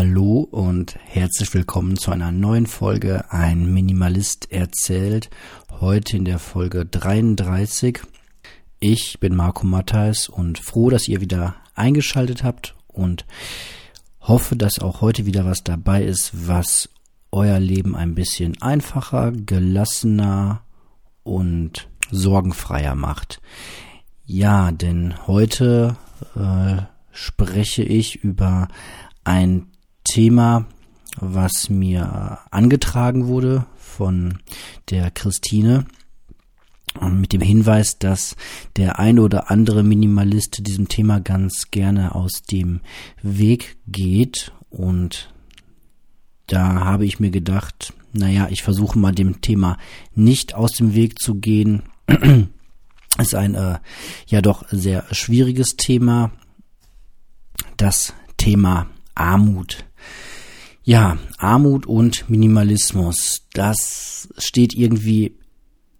Hallo und herzlich willkommen zu einer neuen Folge Ein Minimalist erzählt. Heute in der Folge 33. Ich bin Marco Matthijs und froh, dass ihr wieder eingeschaltet habt und hoffe, dass auch heute wieder was dabei ist, was euer Leben ein bisschen einfacher, gelassener und sorgenfreier macht. Ja, denn heute äh, spreche ich über ein Thema, was mir angetragen wurde von der Christine mit dem Hinweis, dass der eine oder andere Minimalist diesem Thema ganz gerne aus dem Weg geht und da habe ich mir gedacht, naja, ich versuche mal dem Thema nicht aus dem Weg zu gehen. ist ein äh, ja doch sehr schwieriges Thema. Das Thema Armut. Ja, Armut und Minimalismus, das steht irgendwie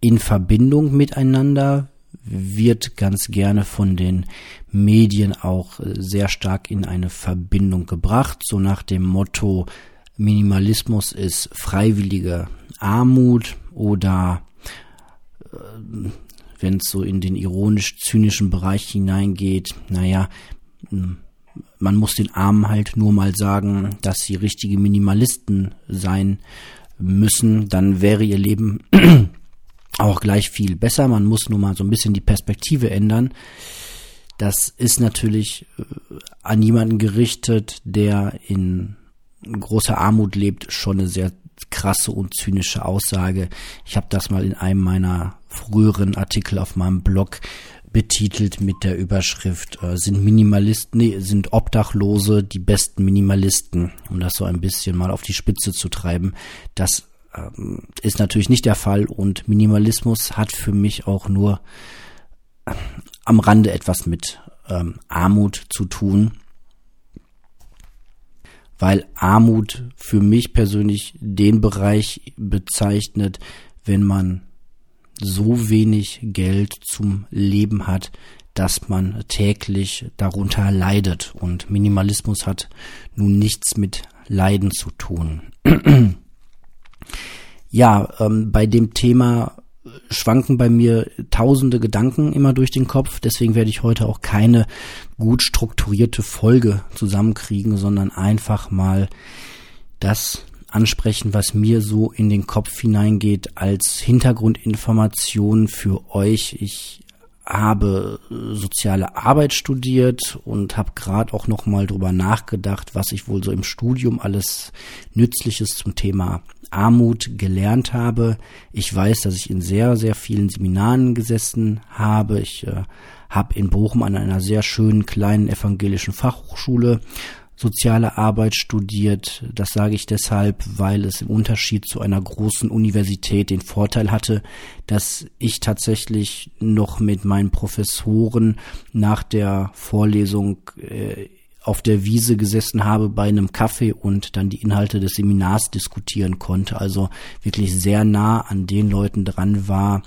in Verbindung miteinander, wird ganz gerne von den Medien auch sehr stark in eine Verbindung gebracht, so nach dem Motto Minimalismus ist freiwillige Armut oder äh, wenn es so in den ironisch-zynischen Bereich hineingeht, naja, man muss den Armen halt nur mal sagen, dass sie richtige Minimalisten sein müssen, dann wäre ihr Leben auch gleich viel besser. Man muss nur mal so ein bisschen die Perspektive ändern. Das ist natürlich äh, an jemanden gerichtet, der in großer Armut lebt, schon eine sehr krasse und zynische Aussage. Ich habe das mal in einem meiner früheren Artikel auf meinem Blog betitelt mit der Überschrift äh, sind Minimalisten, nee, sind Obdachlose die besten Minimalisten, um das so ein bisschen mal auf die Spitze zu treiben. Das ähm, ist natürlich nicht der Fall und Minimalismus hat für mich auch nur äh, am Rande etwas mit ähm, Armut zu tun, weil Armut für mich persönlich den Bereich bezeichnet, wenn man so wenig Geld zum Leben hat, dass man täglich darunter leidet. Und Minimalismus hat nun nichts mit Leiden zu tun. ja, ähm, bei dem Thema schwanken bei mir tausende Gedanken immer durch den Kopf. Deswegen werde ich heute auch keine gut strukturierte Folge zusammenkriegen, sondern einfach mal das ansprechen, was mir so in den Kopf hineingeht als Hintergrundinformation für euch. Ich habe soziale Arbeit studiert und habe gerade auch noch mal drüber nachgedacht, was ich wohl so im Studium alles Nützliches zum Thema Armut gelernt habe. Ich weiß, dass ich in sehr, sehr vielen Seminaren gesessen habe. Ich äh, habe in Bochum an einer sehr schönen kleinen evangelischen Fachhochschule soziale Arbeit studiert. Das sage ich deshalb, weil es im Unterschied zu einer großen Universität den Vorteil hatte, dass ich tatsächlich noch mit meinen Professoren nach der Vorlesung äh, auf der Wiese gesessen habe bei einem Kaffee und dann die Inhalte des Seminars diskutieren konnte. Also wirklich sehr nah an den Leuten dran war,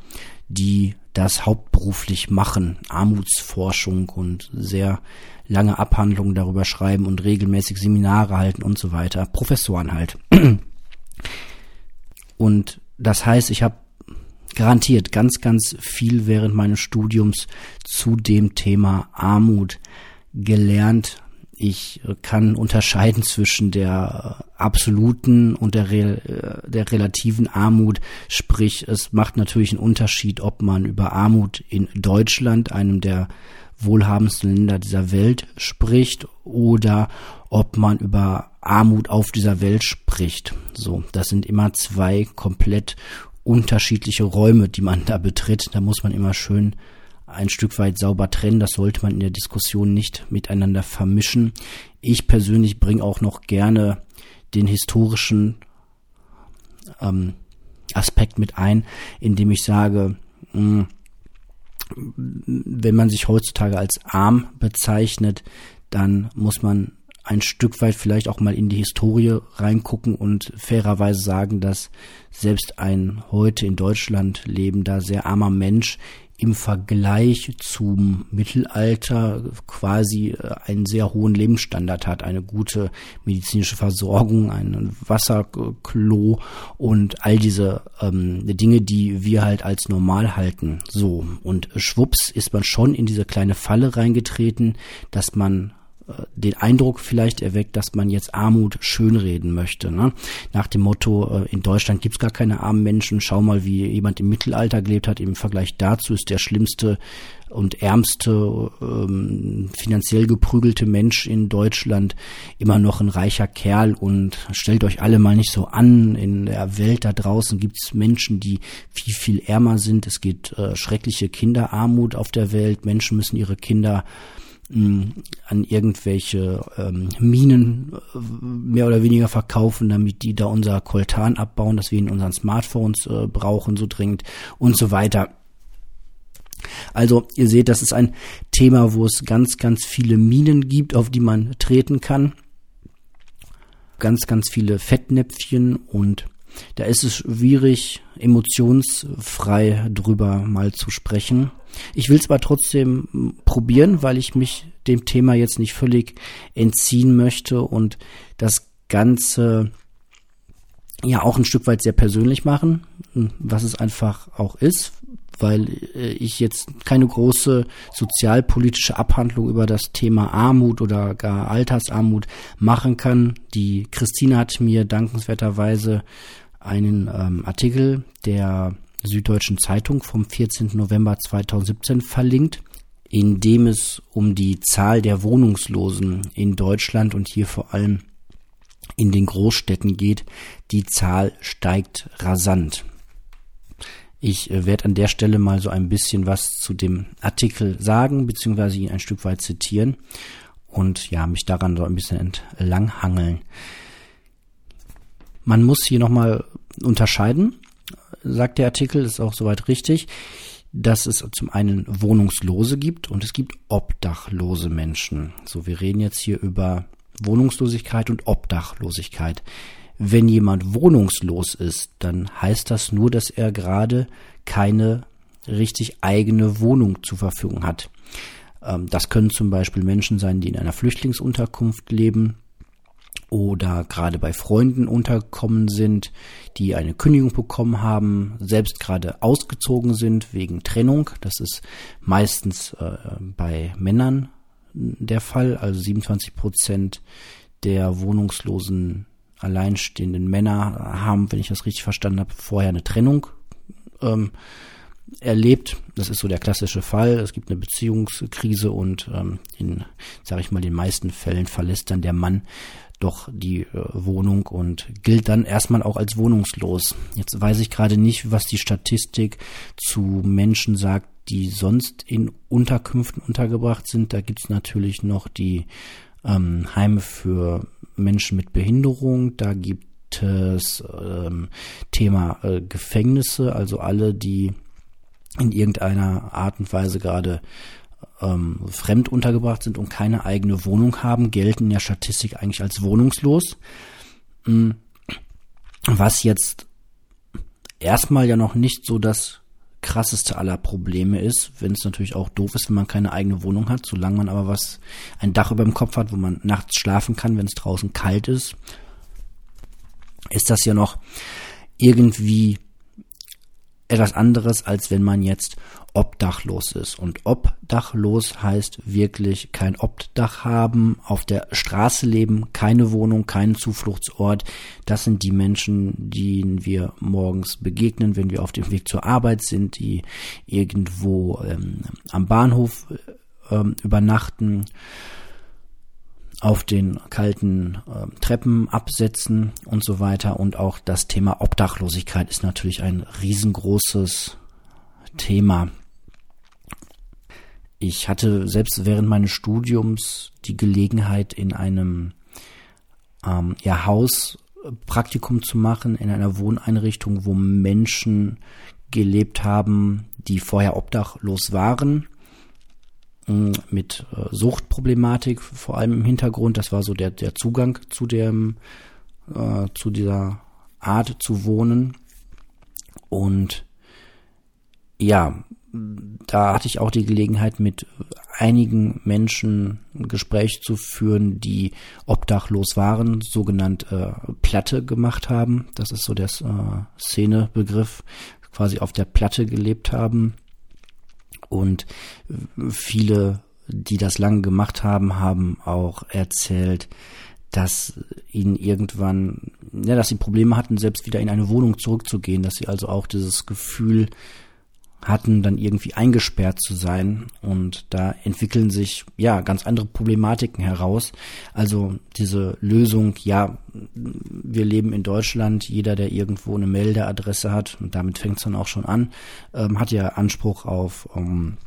die das hauptberuflich machen, Armutsforschung und sehr lange Abhandlungen darüber schreiben und regelmäßig Seminare halten und so weiter. Professoren halt. Und das heißt, ich habe garantiert ganz, ganz viel während meines Studiums zu dem Thema Armut gelernt. Ich kann unterscheiden zwischen der absoluten und der, der relativen Armut. Sprich, es macht natürlich einen Unterschied, ob man über Armut in Deutschland, einem der wohlhabendsten Länder dieser Welt spricht oder ob man über Armut auf dieser Welt spricht. So, das sind immer zwei komplett unterschiedliche Räume, die man da betritt. Da muss man immer schön ein Stück weit sauber trennen. Das sollte man in der Diskussion nicht miteinander vermischen. Ich persönlich bringe auch noch gerne den historischen ähm, Aspekt mit ein, indem ich sage, mh, hm, wenn man sich heutzutage als arm bezeichnet, dann muss man ein Stück weit vielleicht auch mal in die Historie reingucken und fairerweise sagen, dass selbst ein heute in Deutschland lebender, sehr armer Mensch im Vergleich zum Mittelalter quasi äh, einen sehr hohen Lebensstandard hat, eine gute medizinische Versorgung, ein Wasserklo und all diese ähm, Dinge, die wir halt als normal halten. So und schwupps ist man schon in diese kleine Falle reingetreten, dass man den Eindruck vielleicht erweckt, dass man jetzt Armut schönreden möchte. Ne? Nach dem Motto, äh, in Deutschland gibt's gar keine armen Menschen, schau mal, wie jemand im Mittelalter gelebt hat. Im Vergleich dazu ist der schlimmste und ärmste, ähm, finanziell geprügelte Mensch in Deutschland immer noch ein reicher Kerl. Und stellt euch alle mal nicht so an, in der Welt da draußen gibt's Menschen, die viel, viel ärmer sind. Es gibt äh, schreckliche Kinderarmut auf der Welt. Menschen müssen ihre Kinder an irgendwelche ähm, Minen äh, mehr oder weniger verkaufen, damit die da unser Koltan abbauen, das wir in unseren Smartphones äh, brauchen, so dringend und so weiter. Also ihr seht, das ist ein Thema, wo es ganz, ganz viele Minen gibt, auf die man treten kann. Ganz, ganz viele Fettnäpfchen und da ist es schwierig, emotionsfrei drüber mal zu sprechen. Ich will es aber trotzdem probieren, weil ich mich dem Thema jetzt nicht völlig entziehen möchte und das Ganze ja auch ein Stück weit sehr persönlich machen, was es einfach auch ist, weil äh, ich jetzt keine große sozialpolitische Abhandlung über das Thema Armut oder gar Altersarmut machen kann. Die Christine hat mir dankenswerterweise einen ähm, Artikel der Süddeutschen Zeitung vom 14. November 2017 verlinkt, in dem es um die Zahl der Wohnungslosen in Deutschland und hier vor allem in den Großstädten geht. Die Zahl steigt rasant. Ich äh, werde an der Stelle mal so ein bisschen was zu dem Artikel sagen, beziehungsweise ihn ein Stück weit zitieren und ja, mich daran so ein bisschen entlanghangeln. Man muss hier nochmal unterscheiden, sagt der Artikel, ist auch soweit richtig, dass es zum einen Wohnungslose gibt und es gibt obdachlose Menschen. So, wir reden jetzt hier über Wohnungslosigkeit und Obdachlosigkeit. Wenn jemand wohnungslos ist, dann heißt das nur, dass er gerade keine richtig eigene Wohnung zur Verfügung hat. Ähm, das können zum Beispiel Menschen sein, die in einer Flüchtlingsunterkunft leben, oder gerade bei Freunden untergekommen sind, die eine Kündigung bekommen haben, selbst gerade ausgezogen sind wegen Trennung. Das ist meistens äh, bei Männern der Fall. Also 27 Prozent der wohnungslosen alleinstehenden Männer haben, wenn ich das richtig verstanden habe, vorher eine Trennung ähm, erlebt. Das ist so der klassische Fall. Es gibt eine Beziehungskrise und ähm, in, sage ich mal, den meisten Fällen verlässt dann der Mann doch die äh, Wohnung und gilt dann erstmal auch als wohnungslos. Jetzt weiß ich gerade nicht, was die Statistik zu Menschen sagt, die sonst in Unterkünften untergebracht sind. Da gibt's natürlich noch die ähm, Heime für Menschen mit Behinderung. Da gibt es ähm, Thema äh, Gefängnisse, also alle, die in irgendeiner Art und Weise gerade ähm, fremd untergebracht sind und keine eigene Wohnung haben, gelten in der Statistik eigentlich als wohnungslos. Mm, was jetzt erstmal ja noch nicht so das krasseste aller Probleme ist, wenn es natürlich auch doof ist, wenn man keine eigene Wohnung hat, solange man aber was, ein Dach über dem Kopf hat, wo man nachts schlafen kann, wenn es draußen kalt ist, ist das ja noch irgendwie etwas anderes, als wenn man jetzt obdachlos ist. Und obdachlos heißt wirklich kein Obdach haben, auf der Straße leben, keine Wohnung, keinen Zufluchtsort. Das sind die Menschen, denen wir morgens begegnen, wenn wir auf dem Weg zur Arbeit sind, die irgendwo ähm, am Bahnhof ähm, übernachten auf den kalten äh, Treppen absetzen und so weiter. Und auch das Thema Obdachlosigkeit ist natürlich ein riesengroßes Thema. Ich hatte selbst während meines Studiums die Gelegenheit, in einem ähm, ja, Haus Praktikum zu machen, in einer Wohneinrichtung, wo Menschen gelebt haben, die vorher obdachlos waren, mit äh, Suchtproblematik vor allem im Hintergrund. Das war so der, der Zugang zu dem, äh, zu dieser Art zu wohnen. Und ja, da hatte ich auch die Gelegenheit, mit einigen Menschen ein Gespräch zu führen, die obdachlos waren, sogenannt äh, Platte gemacht haben. Das ist so der äh, Szenebegriff, quasi auf der Platte gelebt haben. Und viele, die das lange gemacht haben, haben auch erzählt, dass ihnen irgendwann, ja, dass sie Probleme hatten, selbst wieder in eine Wohnung zurückzugehen, dass sie also auch dieses Gefühl hatten, dann irgendwie eingesperrt zu sein. Und da entwickeln sich ja ganz andere Problematiken heraus. Also diese Lösung, ja, wir leben in Deutschland, jeder, der irgendwo eine Meldeadresse hat, und damit fängt es dann auch schon an, ähm, hat ja Anspruch auf ähm,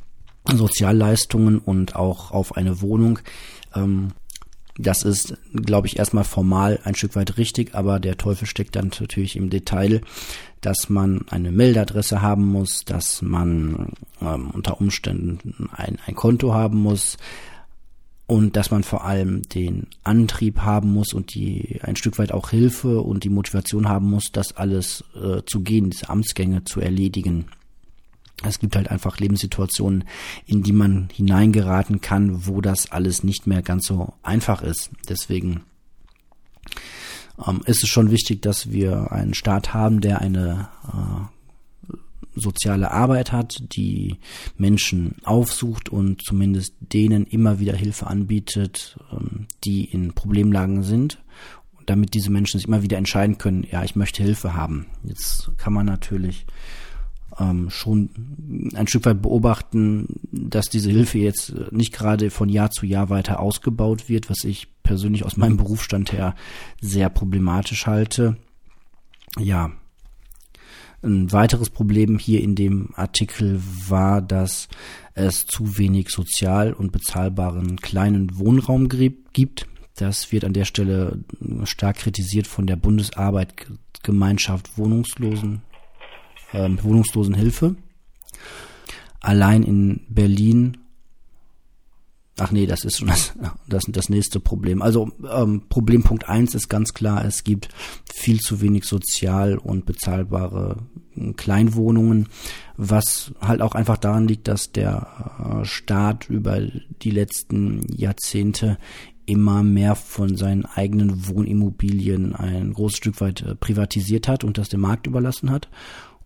Sozialleistungen und auch auf eine Wohnung. Ähm, das ist, glaube ich, erstmal formal ein Stück weit richtig, aber der Teufel steckt dann natürlich im Detail, dass man eine Meldadresse haben muss, dass man ähm, unter Umständen ein, ein Konto haben muss und dass man vor allem den Antrieb haben muss und die ein Stück weit auch Hilfe und die Motivation haben muss, das alles äh, zu gehen, diese Amtsgänge zu erledigen. Es gibt halt einfach Lebenssituationen, in die man hineingeraten kann, wo das alles nicht mehr ganz so einfach ist. Deswegen ähm, ist es schon wichtig, dass wir einen Staat haben, der eine äh, soziale Arbeit hat, die Menschen aufsucht und zumindest denen immer wieder Hilfe anbietet, ähm, die in Problemlagen sind damit diese Menschen sich immer wieder entscheiden können, ja, ich möchte Hilfe haben. Jetzt kann man natürlich ähm, schon ein Stück weit beobachten, dass diese Hilfe jetzt nicht gerade von Jahr zu Jahr weiter ausgebaut wird, was ich persönlich aus meinem Berufsstand her sehr problematisch halte. Ja. Ein weiteres Problem hier in dem Artikel war, dass es zu wenig sozial und bezahlbaren kleinen Wohnraum gibt. Das wird an der Stelle stark kritisiert von der Bundesarbeitsgemeinschaft Wohnungslosen ähm, Wohnungslosenhilfe. Allein in Berlin Ach nee, das ist schon das, das, das nächste Problem. Also ähm, Problem Punkt eins ist ganz klar, es gibt viel zu wenig sozial und bezahlbare äh, Kleinwohnungen, was halt auch einfach daran liegt, dass der äh, Staat über die letzten Jahrzehnte immer mehr von seinen eigenen Wohnimmobilien ein großes Stück weit äh, privatisiert hat und das dem Markt überlassen hat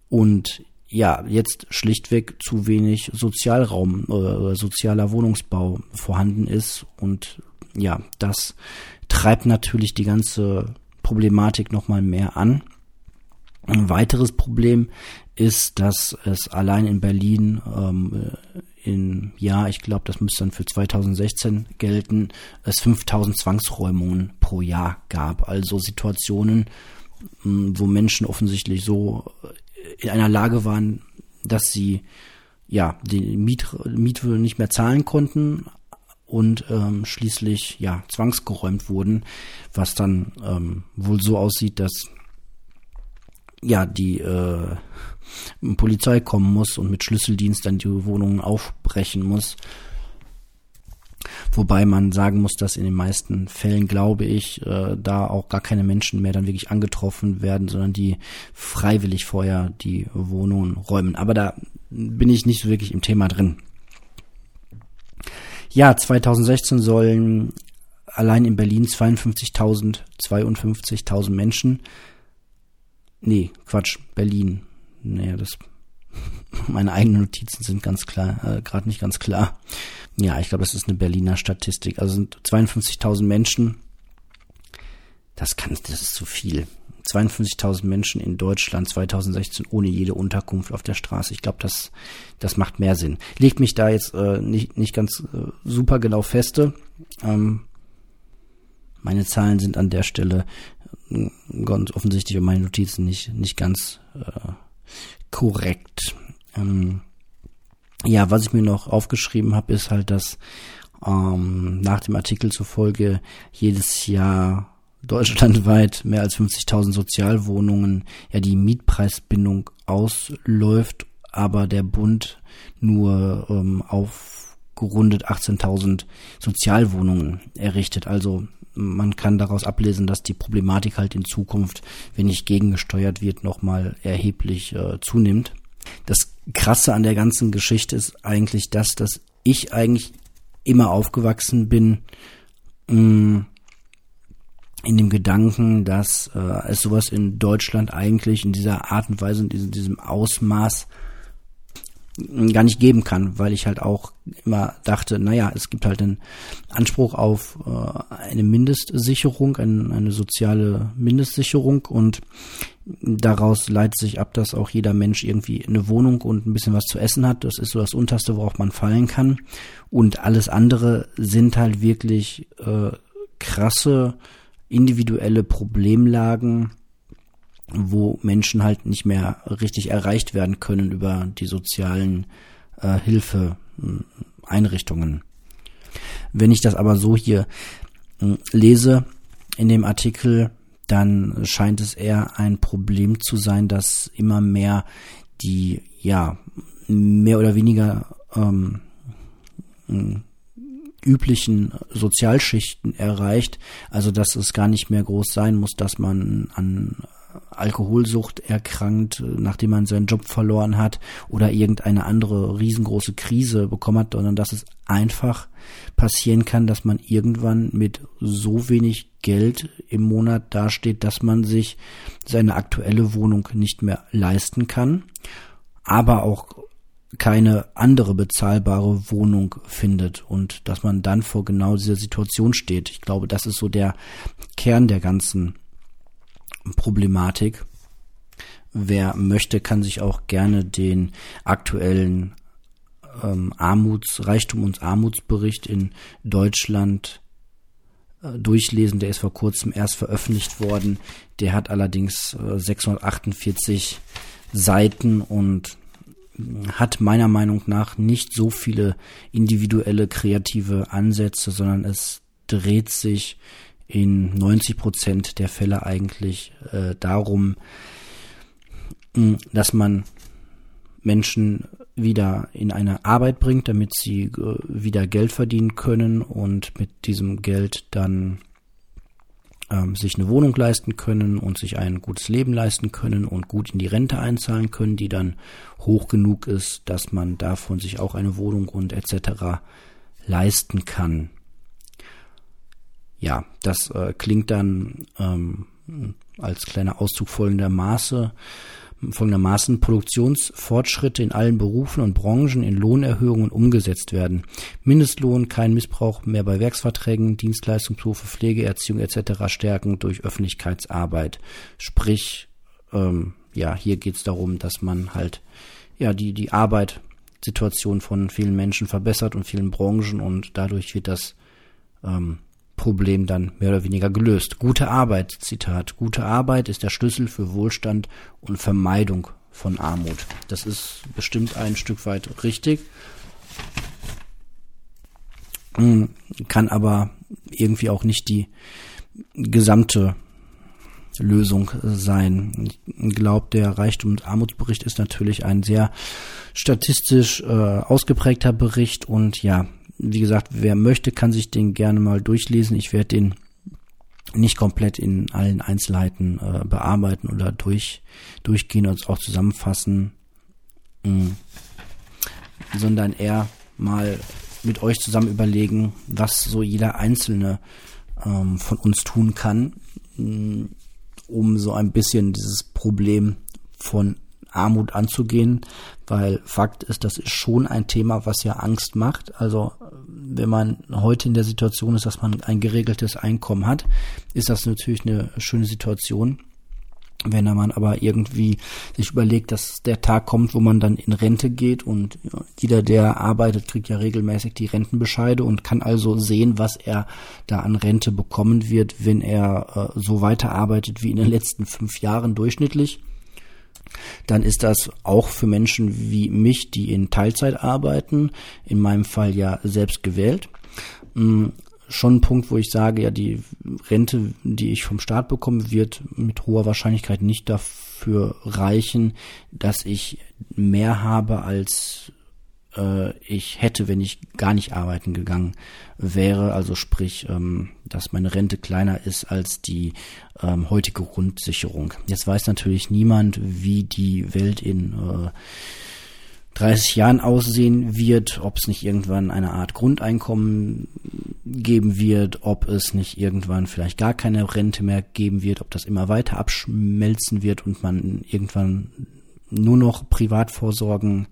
und ja, jetzt schlichtweg zu wenig Sozialraum äh, sozialer Wohnungsbau vorhanden ist und ja, das treibt natürlich die ganze Problematik nochmal mehr an. Ein weiteres Problem ist, dass es allein in Berlin ähm, in, ja, ich glaube, das müsste dann für 2016 gelten, es 5000 Zwangsräumungen pro Jahr gab. Also Situationen, wo Menschen offensichtlich so in einer Lage waren, dass sie ja die Miet, Miete nicht mehr zahlen konnten und ähm, schließlich ja zwangsgeräumt wurden, was dann ähm, wohl so aussieht, dass ja die äh, Polizei kommen muss und mit Schlüsseldienst dann die Wohnungen aufbrechen muss Wobei man sagen muss, dass in den meisten Fällen, glaube ich, äh, da auch gar keine Menschen mehr dann wirklich angetroffen werden, sondern die freiwillig vorher die Wohnungen räumen. Aber da bin ich nicht so wirklich im Thema drin. Ja, 2016 sollen allein in Berlin 52.000, 52.000 Menschen, nee, Quatsch, Berlin, nee, das, meine eigenen Notizen sind ganz klar, äh, gerade nicht ganz klar. Ja, ich glaube, das ist eine Berliner Statistik. Also sind 52.000 Menschen. Das kann, das ist zu viel. 52.000 Menschen in Deutschland 2016 ohne jede Unterkunft auf der Straße. Ich glaube, das, das macht mehr Sinn. Legt mich da jetzt äh, nicht, nicht ganz äh, super genau feste. Ähm, meine Zahlen sind an der Stelle äh, ganz offensichtlich und meine Notizen nicht, nicht ganz äh, korrekt. Ähm, ja, was ich mir noch aufgeschrieben habe, ist halt, dass ähm, nach dem Artikel zufolge jedes Jahr deutschlandweit mehr als 50.000 Sozialwohnungen ja die Mietpreisbindung ausläuft, aber der Bund nur ähm, aufgerundet 18.000 Sozialwohnungen errichtet. Also man kann daraus ablesen, dass die Problematik halt in Zukunft, wenn nicht gegengesteuert wird, nochmal erheblich äh, zunimmt. Das Krasse an der ganzen Geschichte ist eigentlich das, dass ich eigentlich immer aufgewachsen bin mh, mm, in dem Gedanken, dass äh, es sowas in Deutschland eigentlich in dieser Art und Weise und in diesem Ausmaß gar nicht geben kann, weil ich halt auch immer dachte, naja, es gibt halt einen Anspruch auf äh, eine Mindestsicherung, ein, eine soziale Mindestsicherung und daraus leitet sich ab, dass auch jeder Mensch irgendwie eine Wohnung und ein bisschen was zu essen hat. Das ist so das Unterste, worauf man fallen kann. Und alles andere sind halt wirklich äh, krasse individuelle Problemlagen, wo Menschen halt nicht mehr richtig erreicht werden können über die sozialen äh, Hilfeeinrichtungen. Wenn ich das aber so hier äh, lese in dem Artikel, dann scheint es eher ein Problem zu sein, dass immer mehr die ja mehr oder weniger ähm, üblichen Sozialschichten erreicht, also dass es gar nicht mehr groß sein muss, dass man an Alkoholsucht erkrankt, nachdem man seinen Job verloren hat oder irgendeine andere riesengroße Krise bekommen hat, sondern dass es einfach passieren kann, dass man irgendwann mit so wenig Geld im Monat dasteht, dass man sich seine aktuelle Wohnung nicht mehr leisten kann, aber auch keine andere bezahlbare Wohnung findet und dass man dann vor genau dieser Situation steht. Ich glaube, das ist so der Kern der ganzen Problematik. Wer möchte, kann sich auch gerne den aktuellen ähm, Armuts, Reichtum und Armutsbericht in Deutschland äh, durchlesen. Der ist vor kurzem erst veröffentlicht worden. Der hat allerdings äh, 648 Seiten und hat meiner Meinung nach nicht so viele individuelle kreative Ansätze, sondern es dreht sich in 90 Prozent der Fälle eigentlich äh, darum, dass man Menschen wieder in eine Arbeit bringt, damit sie äh, wieder Geld verdienen können und mit diesem Geld dann ähm, sich eine Wohnung leisten können und sich ein gutes Leben leisten können und gut in die Rente einzahlen können, die dann hoch genug ist, dass man davon sich auch eine Wohnung und etc. leisten kann ja, das äh, klingt dann ähm, als kleiner Auszug folgender Maße, folgendermaßen Produktionsfortschritte in allen Berufen und Branchen in Lohnerhöhungen umgesetzt werden. Mindestlohn, kein Missbrauch mehr bei Werksverträgen, Dienstleistungsberufe, Pflege, Erziehung etc. stärken durch Öffentlichkeitsarbeit. Sprich, ähm, ja, hier geht es darum, dass man halt ja die die Arbeitssituation von vielen Menschen verbessert und vielen Branchen und dadurch wird das ähm, Problem dann mehr oder weniger gelöst. Gute Arbeit, Zitat, gute Arbeit ist der Schlüssel für Wohlstand und Vermeidung von Armut. Das ist bestimmt ein Stück weit richtig, hm, kann aber irgendwie auch nicht die gesamte Lösung sein. Ich glaube, der Reichtum- und Armutsbericht ist natürlich ein sehr statistisch äh, ausgeprägter Bericht und ja, wie gesagt, wer möchte, kann sich den gerne mal durchlesen. Ich werde den nicht komplett in allen Einzelheiten äh, bearbeiten oder durch, durchgehen und auch zusammenfassen, mh, mm, sondern eher mal mit euch zusammen überlegen, was so jeder Einzelne ähm, von uns tun kann, mh, mm, um so ein bisschen dieses Problem von Armut anzugehen, weil Fakt ist, das ist schon ein Thema, was ja Angst macht. Also wenn man heute in der Situation ist, dass man ein geregeltes Einkommen hat, ist das natürlich eine schöne Situation. Wenn man aber irgendwie sich überlegt, dass der Tag kommt, wo man dann in Rente geht und jeder, der arbeitet, kriegt ja regelmäßig die Rentenbescheide und kann also sehen, was er da an Rente bekommen wird, wenn er äh, so weiterarbeitet wie in den letzten fünf Jahren durchschnittlich dann ist das auch für Menschen wie mich, die in Teilzeit arbeiten, in meinem Fall ja selbst gewählt, mm, schon ein Punkt, wo ich sage, ja, die Rente, die ich vom Staat bekomme, wird mit hoher Wahrscheinlichkeit nicht dafür reichen, dass ich mehr habe als äh, ich hätte, wenn ich gar nicht arbeiten gegangen wäre. Also sprich, ähm, dass meine Rente kleiner ist als die ähm, heutige Grundsicherung. Jetzt weiß natürlich niemand, wie die Welt in äh, 30 Jahren aussehen wird, ob es nicht irgendwann eine Art Grundeinkommen geben wird, ob es nicht irgendwann vielleicht gar keine Rente mehr geben wird, ob das immer weiter abschmelzen wird und man irgendwann nur noch privat vorsorgen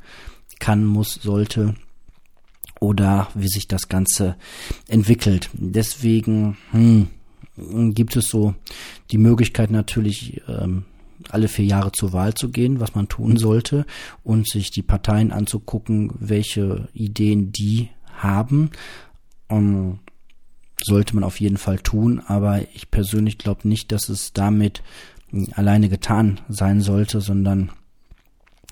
kann, muss, sollte oder wie sich das Ganze entwickelt. Deswegen hm, gibt es so die Möglichkeit natürlich, ähm, alle vier Jahre zur Wahl zu gehen, was man tun sollte und sich die Parteien anzugucken, welche Ideen die haben. Um, ähm, sollte man auf jeden Fall tun, aber ich persönlich glaube nicht, dass es damit alleine getan sein sollte, sondern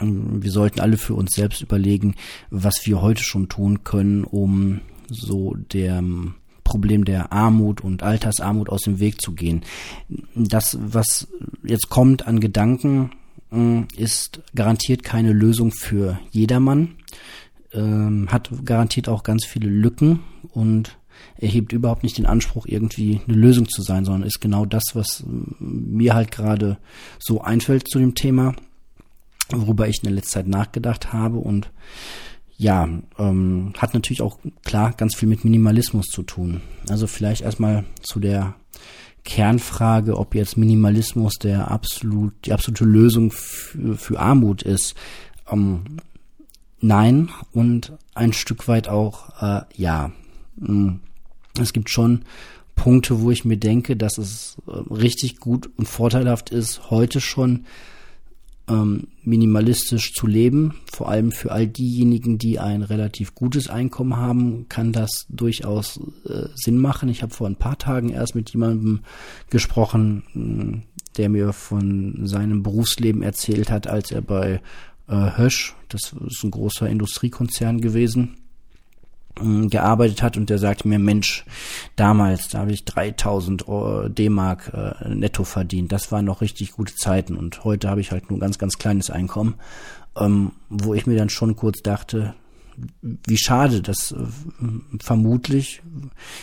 wir sollten alle für uns selbst überlegen, was wir heute schon tun können, um so der Problem der Armut und Altersarmut aus dem Weg zu gehen. Das, was jetzt kommt an Gedanken, äh, ist garantiert keine Lösung für jedermann, ähm, hat garantiert auch ganz viele Lücken und erhebt überhaupt nicht den Anspruch, irgendwie eine Lösung zu sein, sondern ist genau das, was mir halt gerade so einfällt zu dem Thema, worüber ich in der letzten Zeit nachgedacht habe und ja, ähm, hat natürlich auch klar ganz viel mit Minimalismus zu tun. Also vielleicht erstmal zu der Kernfrage, ob jetzt Minimalismus der absolut, die absolute Lösung für, für Armut ist. Ähm, nein und ein Stück weit auch äh, ja. Hm, es gibt schon Punkte, wo ich mir denke, dass es äh, richtig gut und vorteilhaft ist, heute schon ähm, minimalistisch zu leben. Vor allem für all diejenigen, die ein relativ gutes Einkommen haben, kann das durchaus äh, Sinn machen. Ich habe vor ein paar Tagen erst mit jemandem gesprochen, der mir von seinem Berufsleben erzählt hat, als er bei äh, Hösch, das ist ein großer Industriekonzern gewesen, gearbeitet hat und der sagte mir, Mensch, damals, da habe ich 3000 D-Mark äh, netto verdient. Das waren noch richtig gute Zeiten und heute habe ich halt nur ganz, ganz kleines Einkommen, ähm, wo ich mir dann schon kurz dachte, wie schade, dass äh, vermutlich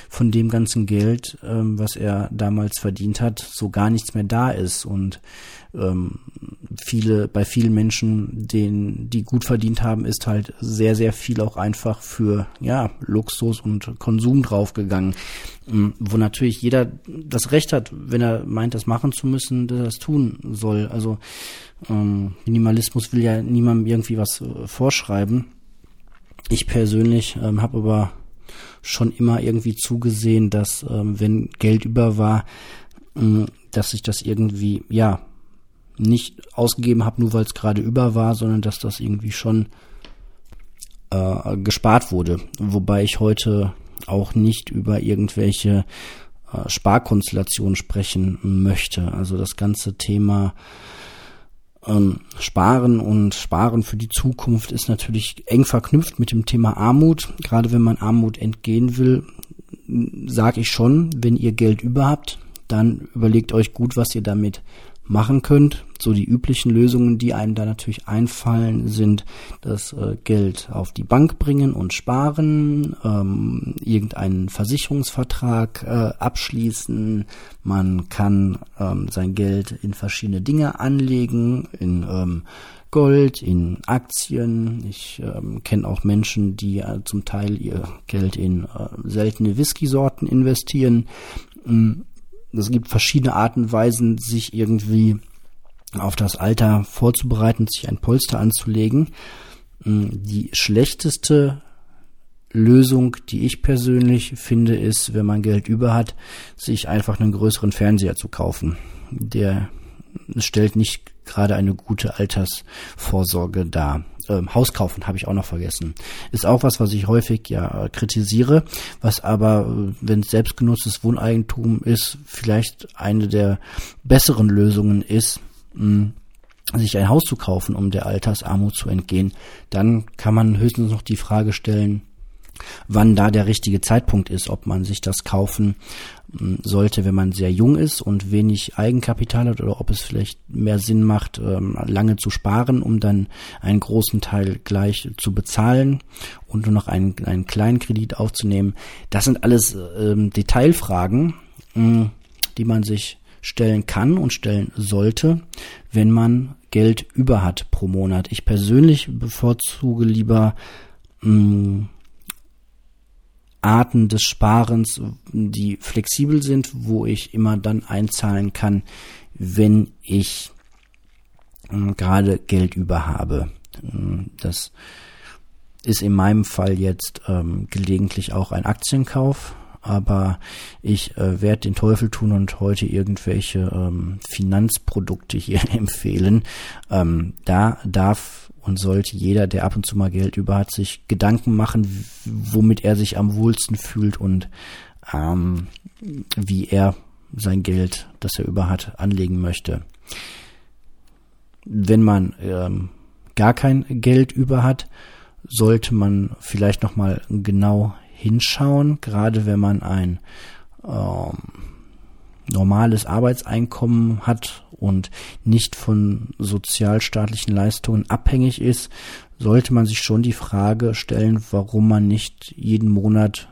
von dem ganzen Geld, ähm, was er damals verdient hat, so gar nichts mehr da ist und ähm, viele, bei vielen Menschen, denen, die gut verdient haben, ist halt sehr, sehr viel auch einfach für, ja, Luxus und Konsum draufgegangen, ähm, wo natürlich jeder das Recht hat, wenn er meint, das machen zu müssen, dass er das tun soll. Also, ähm, Minimalismus will ja niemandem irgendwie was äh, vorschreiben. Ich persönlich ähm, habe aber schon immer irgendwie zugesehen, dass ähm, wenn Geld über war, ähm, dass ich das irgendwie, ja, nicht ausgegeben habe, nur weil es gerade über war, sondern dass das irgendwie schon äh, gespart wurde. Wobei ich heute auch nicht über irgendwelche äh, Sparkonstellationen sprechen möchte. Also das ganze Thema ähm, Sparen und Sparen für die Zukunft ist natürlich eng verknüpft mit dem Thema Armut. Gerade wenn man Armut entgehen will, sage ich schon, wenn ihr Geld über habt, dann überlegt euch gut, was ihr damit machen könnt. So die üblichen Lösungen, die einem da natürlich einfallen, sind das äh, Geld auf die Bank bringen und sparen, ähm, irgendeinen Versicherungsvertrag äh, abschließen. Man kann ähm, sein Geld in verschiedene Dinge anlegen, in ähm, Gold, in Aktien. Ich ähm, kenne auch Menschen, die äh, zum Teil ihr Geld in äh, seltene Whisky-Sorten investieren. Mm, es gibt verschiedene Arten und Weisen, sich irgendwie auf das Alter vorzubereiten, sich ein Polster anzulegen. Mm, die schlechteste Lösung, die ich persönlich finde, ist, wenn man Geld über hat, sich einfach einen größeren Fernseher zu kaufen. Der stellt nicht gerade eine gute Altersvorsorge dar. Ähm, Haus kaufen habe ich auch noch vergessen. Ist auch was, was ich häufig ja kritisiere, was aber, äh, wenn es selbstgenutztes Wohneigentum ist, vielleicht eine der besseren Lösungen ist, mh, sich ein Haus zu kaufen, um der Altersarmut zu entgehen. Dann kann man höchstens noch die Frage stellen, wann da der richtige Zeitpunkt ist, ob man sich das kaufen hm, sollte, wenn man sehr jung ist und wenig Eigenkapital hat oder ob es vielleicht mehr Sinn macht, ähm, lange zu sparen, um dann einen großen Teil gleich zu bezahlen und nur noch einen, einen kleinen Kredit aufzunehmen. Das sind alles ähm, Detailfragen, hm, die man sich stellen kann und stellen sollte, wenn man Geld über hat pro Monat. Ich persönlich bevorzuge lieber mh, mm, Arten des Sparens, die flexibel sind, wo ich immer dann einzahlen kann, wenn ich äh, gerade Geld über habe. Äh, das ist in meinem Fall jetzt ähm, gelegentlich auch ein Aktienkauf, aber ich äh, werde den Teufel tun und heute irgendwelche ähm, Finanzprodukte hier empfehlen. Ähm, da darf und sollte jeder, der ab und zu mal Geld über hat, sich Gedanken machen, womit er sich am wohlsten fühlt und ähm, wie er sein Geld, das er über hat, anlegen möchte. Wenn man ähm, gar kein Geld über hat, sollte man vielleicht noch mal genau hinschauen, gerade wenn man ein ähm, normales Arbeitseinkommen hat und nicht von sozialstaatlichen Leistungen abhängig ist, sollte man sich schon die Frage stellen, warum man nicht jeden Monat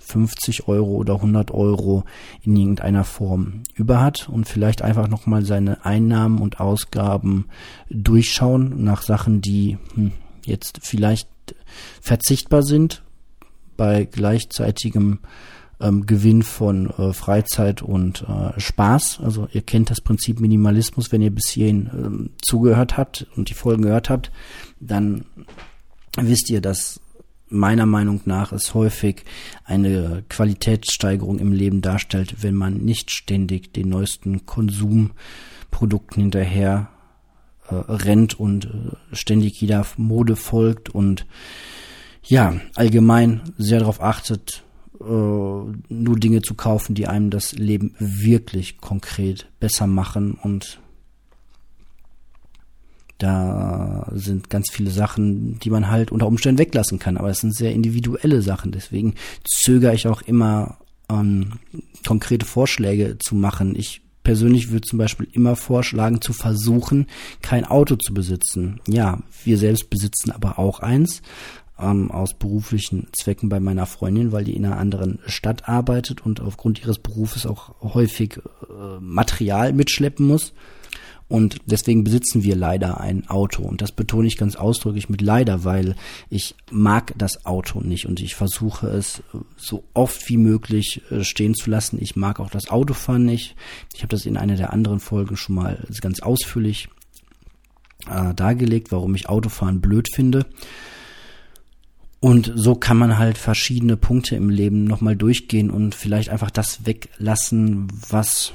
50 Euro oder 100 Euro in irgendeiner Form über hat und vielleicht einfach nochmal seine Einnahmen und Ausgaben durchschauen nach Sachen, die hm, jetzt vielleicht verzichtbar sind bei gleichzeitigem ähm, Gewinn von äh, Freizeit und äh, Spaß. Also ihr kennt das Prinzip Minimalismus, wenn ihr bis hierhin ähm, zugehört habt und die Folgen gehört habt, dann wisst ihr, dass meiner Meinung nach es häufig eine Qualitätssteigerung im Leben darstellt, wenn man nicht ständig den neuesten Konsumprodukten hinterher äh, rennt und äh, ständig jeder Mode folgt und ja, allgemein sehr darauf achtet, nur Dinge zu kaufen, die einem das Leben wirklich konkret besser machen und da sind ganz viele Sachen, die man halt unter Umständen weglassen kann, aber es sind sehr individuelle Sachen. Deswegen zögere ich auch immer, ähm, konkrete Vorschläge zu machen. Ich persönlich würde zum Beispiel immer vorschlagen, zu versuchen, kein Auto zu besitzen. Ja, wir selbst besitzen aber auch eins ähm, aus beruflichen Zwecken bei meiner Freundin, weil die in einer anderen Stadt arbeitet und aufgrund ihres Berufes auch häufig äh, Material mitschleppen muss. Und deswegen besitzen wir leider ein Auto. Und das betone ich ganz ausdrücklich mit leider, weil ich mag das Auto nicht und ich versuche es so oft wie möglich äh, stehen zu lassen. Ich mag auch das Autofahren nicht. Ich habe das in einer der anderen Folgen schon mal ganz ausführlich äh, dargelegt, warum ich Autofahren blöd finde. Und so kann man halt verschiedene Punkte im Leben nochmal durchgehen und vielleicht einfach das weglassen, was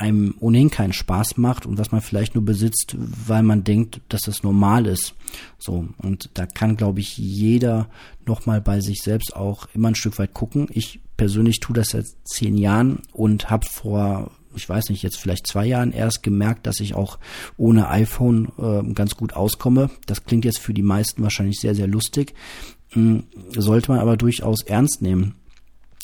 einem ohnehin keinen Spaß macht und was man vielleicht nur besitzt, weil man denkt, dass das normal ist. So, und da kann, glaube ich, jeder nochmal bei sich selbst auch immer ein Stück weit gucken. Ich persönlich tue das seit zehn Jahren und habe vor, ich weiß nicht, jetzt vielleicht zwei Jahren erst gemerkt, dass ich auch ohne iPhone äh, ganz gut auskomme. Das klingt jetzt für die meisten wahrscheinlich sehr, sehr lustig. Hm, sollte man aber durchaus ernst nehmen,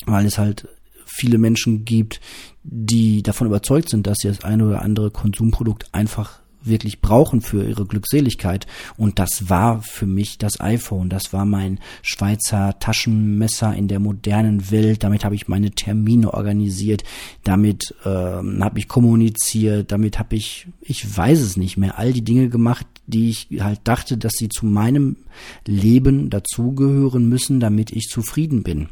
weil es halt viele Menschen gibt, die davon überzeugt sind, dass sie das eine oder andere Konsumprodukt einfach wirklich brauchen für ihre Glückseligkeit. Und das war für mich das iPhone. Das war mein Schweizer Taschenmesser in der modernen Welt. Damit habe ich meine Termine organisiert. Damit ähm, habe ich kommuniziert. Damit habe ich, ich weiß es nicht mehr, all die Dinge gemacht, die ich halt dachte, dass sie zu meinem Leben dazugehören müssen, damit ich zufrieden bin.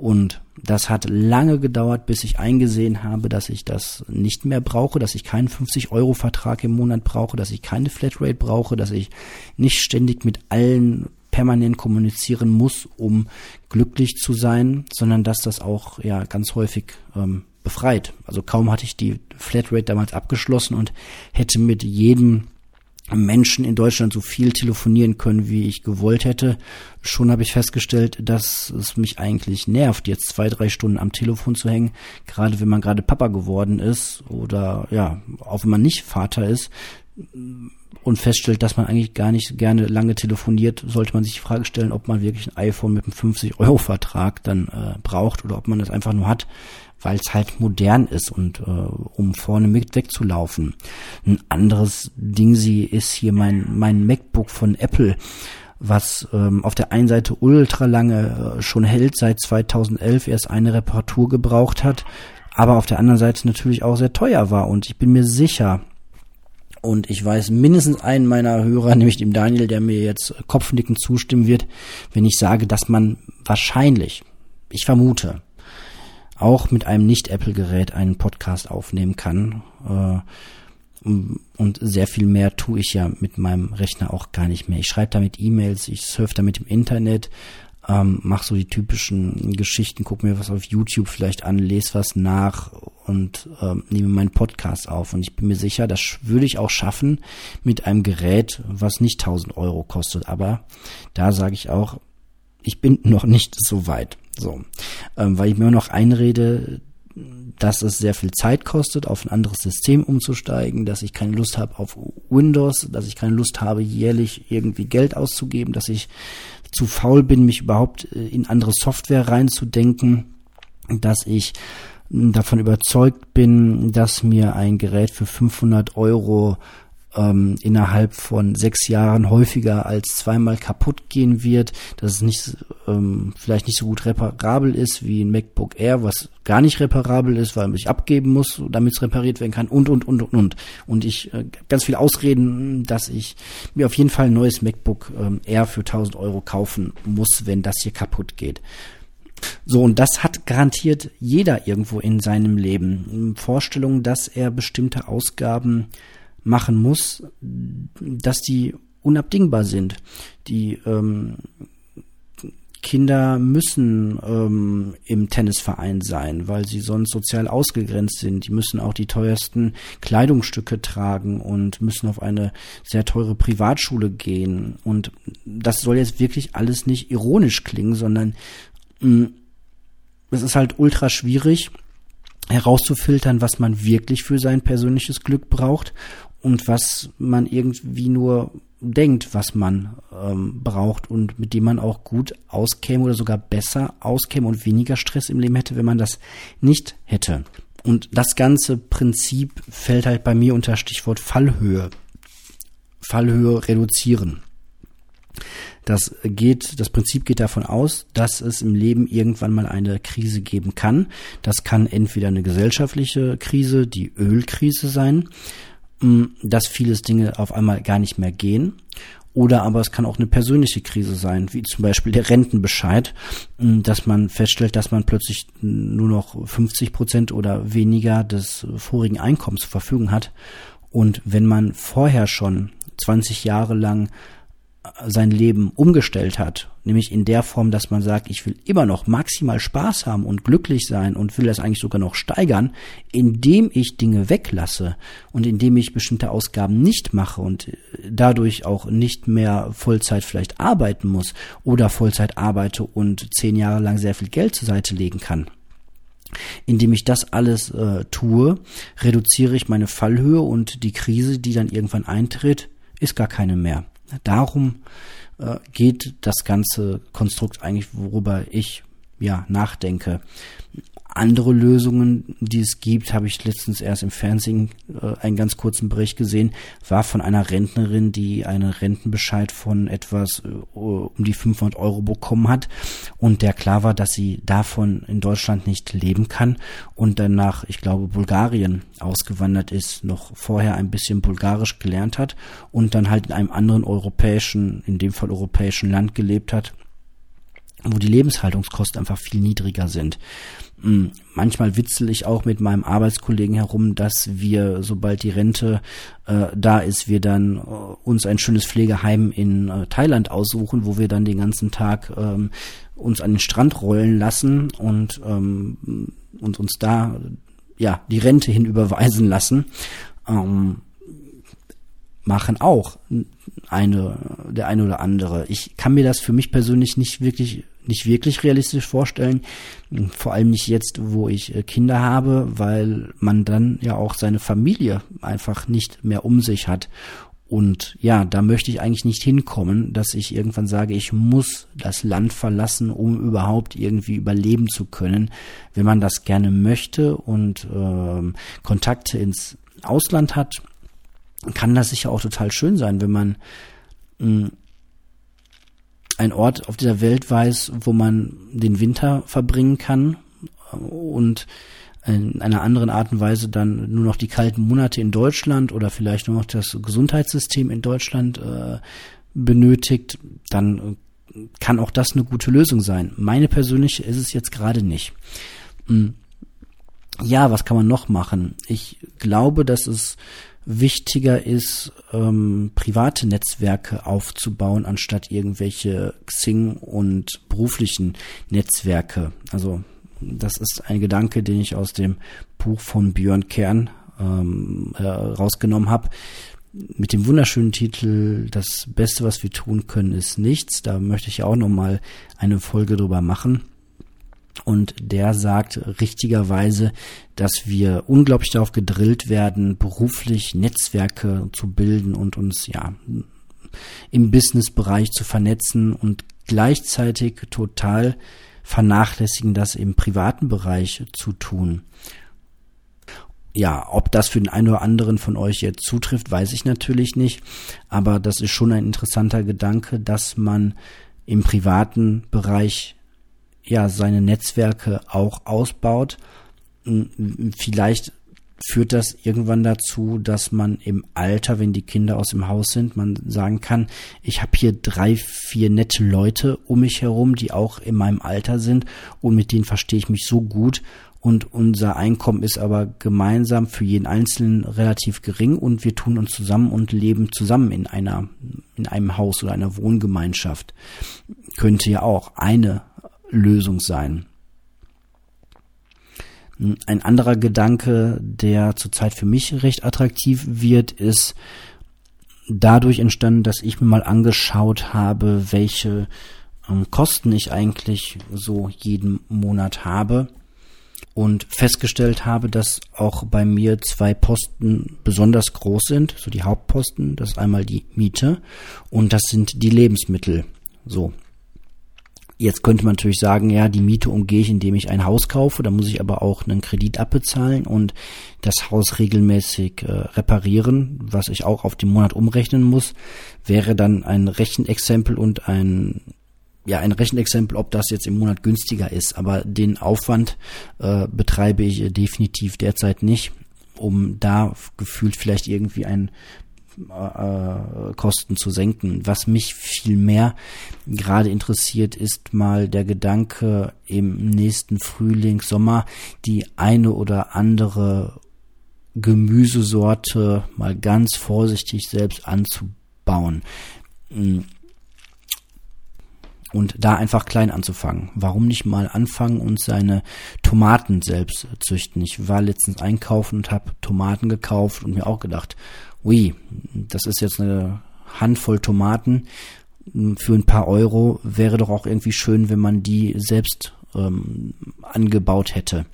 Und das hat lange gedauert, bis ich eingesehen habe, dass ich das nicht mehr brauche, dass ich keinen 50-Euro-Vertrag im Monat brauche, dass ich keine Flatrate brauche, dass ich nicht ständig mit allen permanent kommunizieren muss, um glücklich zu sein, sondern dass das auch ja ganz häufig ähm, befreit. Also kaum hatte ich die Flatrate damals abgeschlossen und hätte mit jedem Menschen in Deutschland so viel telefonieren können, wie ich gewollt hätte. Schon habe ich festgestellt, dass es mich eigentlich nervt, jetzt zwei, drei Stunden am Telefon zu hängen, gerade wenn man gerade Papa geworden ist oder ja, auch wenn man nicht Vater ist und feststellt, dass man eigentlich gar nicht gerne lange telefoniert, sollte man sich die Frage stellen, ob man wirklich ein iPhone mit einem 50-Euro-Vertrag dann äh, braucht oder ob man das einfach nur hat, weil es halt modern ist und äh, um vorne mit wegzulaufen. Ein anderes Ding sie ist hier mein mein MacBook von Apple, was ähm, auf der einen Seite ultra lange äh, schon hält, seit 2011 erst eine Reparatur gebraucht hat, aber auf der anderen Seite natürlich auch sehr teuer war. Und ich bin mir sicher, und ich weiß mindestens einen meiner Hörer, nämlich dem Daniel, der mir jetzt kopfnickend zustimmen wird, wenn ich sage, dass man wahrscheinlich, ich vermute, auch mit einem Nicht-Apple-Gerät einen Podcast aufnehmen kann. Äh, und sehr viel mehr tue ich ja mit meinem Rechner auch gar nicht mehr. Ich schreibe damit E-Mails, ich surfe damit im Internet, ähm, mache so die typischen Geschichten, gucke mir was auf YouTube vielleicht an, lese was nach und ähm, nehme meinen Podcast auf. Und ich bin mir sicher, das würde ich auch schaffen mit einem Gerät, was nicht 1000 Euro kostet. Aber da sage ich auch, ich bin noch nicht so weit. So, ähm, weil ich mir noch einrede, dass es sehr viel Zeit kostet, auf ein anderes System umzusteigen, dass ich keine Lust habe auf Windows, dass ich keine Lust habe, jährlich irgendwie Geld auszugeben, dass ich zu faul bin, mich überhaupt äh, in andere Software reinzudenken, dass ich davon überzeugt bin, dass mir ein Gerät für 500 Euro ähm, innerhalb von sechs Jahren häufiger als zweimal kaputt gehen wird, dass es nicht ähm, vielleicht nicht so gut reparabel ist wie ein MacBook Air, was gar nicht reparabel ist, weil man sich abgeben muss, damit es repariert werden kann und und und und und. Und ich äh, ganz viel Ausreden, dass ich mir auf jeden Fall ein neues MacBook ähm, Air für 1000 Euro kaufen muss, wenn das hier kaputt geht. So, und das hat garantiert jeder irgendwo in seinem Leben. Vorstellung, dass er bestimmte Ausgaben machen muss, dass die unabdingbar sind. Die ähm, Kinder müssen ähm, im Tennisverein sein, weil sie sonst sozial ausgegrenzt sind. Die müssen auch die teuersten Kleidungsstücke tragen und müssen auf eine sehr teure Privatschule gehen. Und das soll jetzt wirklich alles nicht ironisch klingen, sondern mh, mm, es ist halt ultra schwierig herauszufiltern, was man wirklich für sein persönliches Glück braucht und was man irgendwie nur denkt, was man ähm, braucht und mit dem man auch gut auskäme oder sogar besser auskäme und weniger Stress im Leben hätte, wenn man das nicht hätte. Und das ganze Prinzip fällt halt bei mir unter Stichwort Fallhöhe. Fallhöhe reduzieren. Das geht, das Prinzip geht davon aus, dass es im Leben irgendwann mal eine Krise geben kann. Das kann entweder eine gesellschaftliche Krise, die Ölkrise sein, dass vieles Dinge auf einmal gar nicht mehr gehen. Oder aber es kann auch eine persönliche Krise sein, wie zum Beispiel der Rentenbescheid, dass man feststellt, dass man plötzlich nur noch 50 Prozent oder weniger des vorigen Einkommens zur Verfügung hat. Und wenn man vorher schon 20 Jahre lang sein Leben umgestellt hat, nämlich in der Form, dass man sagt, ich will immer noch maximal Spaß haben und glücklich sein und will das eigentlich sogar noch steigern, indem ich Dinge weglasse und indem ich bestimmte Ausgaben nicht mache und äh, dadurch auch nicht mehr Vollzeit vielleicht arbeiten muss oder Vollzeit arbeite und zehn Jahre lang sehr viel Geld zur Seite legen kann. Indem ich das alles äh, tue, reduziere ich meine Fallhöhe und die Krise, die dann irgendwann eintritt, ist gar keine mehr. Darum äh, geht das ganze Konstrukt eigentlich, worüber ich ja nachdenke. Andere Lösungen, die es gibt, habe ich letztens erst im Fernsehen äh, einen ganz kurzen Bericht gesehen, war von einer Rentnerin, die einen Rentenbescheid von etwas äh, um die 500 Euro bekommen hat. Und der klar war, dass sie davon in Deutschland nicht leben kann und dann nach, ich glaube, Bulgarien ausgewandert ist, noch vorher ein bisschen Bulgarisch gelernt hat und dann halt in einem anderen europäischen, in dem Fall europäischen Land gelebt hat wo die Lebenshaltungskosten einfach viel niedriger sind. Hm, manchmal witzel ich auch mit meinem Arbeitskollegen herum, dass wir, sobald die Rente äh, da ist, wir dann äh, uns ein schönes Pflegeheim in äh, Thailand aussuchen, wo wir dann den ganzen Tag ähm, uns an den Strand rollen lassen und, ähm, und uns da ja die Rente hinüberweisen lassen. Ähm, machen auch eine der eine oder andere. Ich kann mir das für mich persönlich nicht wirklich nicht wirklich realistisch vorstellen. Vor allem nicht jetzt, wo ich äh, Kinder habe, weil man dann ja auch seine Familie einfach nicht mehr um sich hat. Und ja, da möchte ich eigentlich nicht hinkommen, dass ich irgendwann sage, ich muss das Land verlassen, um überhaupt irgendwie überleben zu können. Wenn man das gerne möchte und äh, Kontakte ins Ausland hat, kann das sicher auch total schön sein, wenn man mh, ein Ort auf dieser Welt weiß, wo man den Winter verbringen kann und in einer anderen Art und Weise dann nur noch die kalten Monate in Deutschland oder vielleicht nur noch das Gesundheitssystem in Deutschland äh, benötigt, dann kann auch das eine gute Lösung sein. Meine persönliche ist es jetzt gerade nicht. Hm. Ja, was kann man noch machen? Ich glaube, dass es wichtiger ist, ähm, private Netzwerke aufzubauen, anstatt irgendwelche Xing und beruflichen Netzwerke. Also das ist ein Gedanke, den ich aus dem Buch von Björn Kern ähm, äh, rausgenommen habe. Mit dem wunderschönen Titel Das Beste, was wir tun können, ist nichts. Da möchte ich auch nochmal eine Folge drüber machen. Und der sagt richtigerweise, dass wir unglaublich darauf gedrillt werden, beruflich Netzwerke zu bilden und uns ja im Businessbereich zu vernetzen und gleichzeitig total vernachlässigen, das im privaten Bereich zu tun. Ja, ob das für den einen oder anderen von euch jetzt zutrifft, weiß ich natürlich nicht. Aber das ist schon ein interessanter Gedanke, dass man im privaten Bereich ja seine Netzwerke auch ausbaut. Vielleicht führt das irgendwann dazu, dass man im Alter, wenn die Kinder aus dem Haus sind, man sagen kann, ich habe hier drei, vier nette Leute um mich herum, die auch in meinem Alter sind und mit denen verstehe ich mich so gut und unser Einkommen ist aber gemeinsam für jeden Einzelnen relativ gering und wir tun uns zusammen und leben zusammen in einer, in einem Haus oder einer Wohngemeinschaft. Könnte ja auch eine Lösung sein. Ein anderer Gedanke, der zurzeit für mich recht attraktiv wird, ist dadurch entstanden, dass ich mir mal angeschaut habe, welche ähm, Kosten ich eigentlich so jeden Monat habe und festgestellt habe, dass auch bei mir zwei Posten besonders groß sind, so die Hauptposten, das ist einmal die Miete und das sind die Lebensmittel. So, Jetzt könnte man natürlich sagen, ja, die Miete umgehe ich, indem ich ein Haus kaufe, da muss ich aber auch einen Kredit abbezahlen und das Haus regelmäßig äh, reparieren, was ich auch auf den Monat umrechnen muss, wäre dann ein Rechenexempel und ein ja, ein Rechenexempel, ob das jetzt im Monat günstiger ist, aber den Aufwand äh, betreibe ich definitiv derzeit nicht, um da gefühlt vielleicht irgendwie ein äh, Kosten zu senken. Was mich viel mehr gerade interessiert, ist mal der Gedanke, im nächsten Frühling, Sommer die eine oder andere Gemüsesorte mal ganz vorsichtig selbst anzubauen. Hm. Und da einfach klein anzufangen. Warum nicht mal anfangen und seine Tomaten selbst züchten? Ich war letztens einkaufen und habe Tomaten gekauft und mir auch gedacht, ui, das ist jetzt eine Handvoll Tomaten für ein paar Euro, wäre doch auch irgendwie schön, wenn man die selbst ähm, angebaut hätte.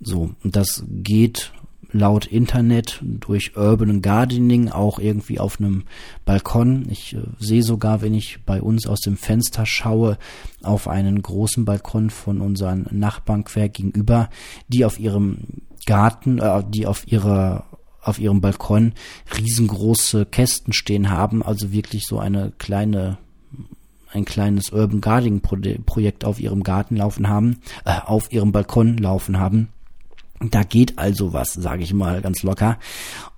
So, und das geht laut Internet durch Urban Gardening auch irgendwie auf einem Balkon. Ich äh, sehe sogar, wenn ich bei uns aus dem Fenster schaue, auf einen großen Balkon von unseren Nachbarn quer gegenüber, die auf ihrem Garten, äh, die auf ihrer auf ihrem Balkon riesengroße Kästen stehen haben, also wirklich so eine kleine ein kleines Urban Gardening Projekt auf ihrem Garten laufen haben, äh, auf ihrem Balkon laufen haben. Da geht also was, sage ich mal ganz locker.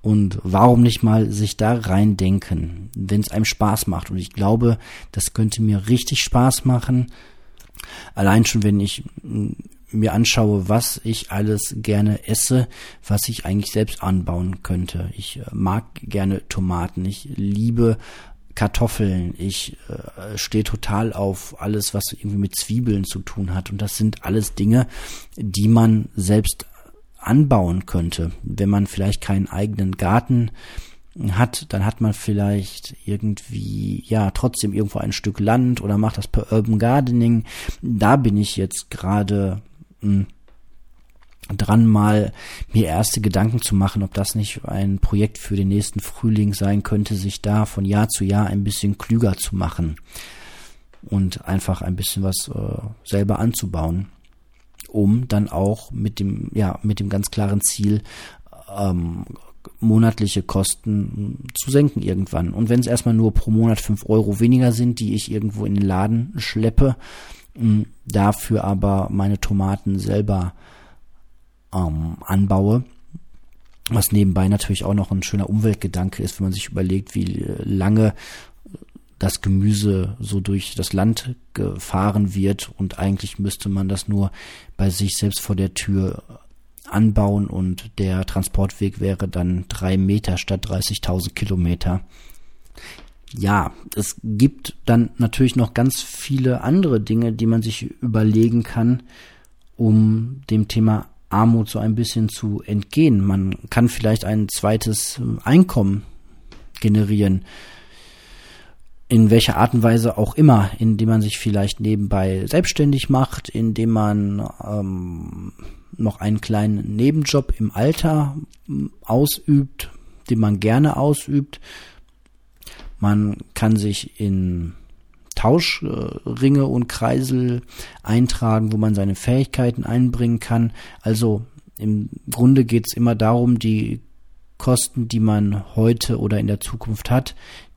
Und warum nicht mal sich da reindenken, wenn es einem Spaß macht? Und ich glaube, das könnte mir richtig Spaß machen. Allein schon, wenn ich mir anschaue, was ich alles gerne esse, was ich eigentlich selbst anbauen könnte. Ich äh, mag gerne Tomaten, ich liebe Kartoffeln, ich äh, stehe total auf alles, was irgendwie mit Zwiebeln zu tun hat. Und das sind alles Dinge, die man selbst anbauen könnte. Wenn man vielleicht keinen eigenen Garten hat, dann hat man vielleicht irgendwie, ja, trotzdem irgendwo ein Stück Land oder macht das per Urban Gardening. Da bin ich jetzt gerade dran mal mir erste Gedanken zu machen, ob das nicht ein Projekt für den nächsten Frühling sein könnte, sich da von Jahr zu Jahr ein bisschen klüger zu machen und einfach ein bisschen was äh, selber anzubauen, um dann auch mit dem ja mit dem ganz klaren Ziel ähm, monatliche Kosten zu senken irgendwann. Und wenn es erstmal nur pro Monat fünf Euro weniger sind, die ich irgendwo in den Laden schleppe, dafür aber meine Tomaten selber ähm, anbaue. Was nebenbei natürlich auch noch ein schöner Umweltgedanke ist, wenn man sich überlegt, wie lange das Gemüse so durch das Land gefahren wird und eigentlich müsste man das nur bei sich selbst vor der Tür anbauen und der Transportweg wäre dann drei Meter statt 30.000 Kilometer. Ja, es gibt dann natürlich noch ganz viele andere Dinge, die man sich überlegen kann, um dem Thema Armut so ein bisschen zu entgehen. Man kann vielleicht ein zweites Einkommen generieren in welcher Art und Weise auch immer, indem man sich vielleicht nebenbei selbstständig macht, indem man ähm, noch einen kleinen Nebenjob im Alter hm, ausübt, den man gerne ausübt. Man kann sich in Tauschringe und Kreisel eintragen, wo man seine Fähigkeiten einbringen kann. Also im Grunde geht es immer darum, die Kosten, die man heute oder in der Zukunft hat,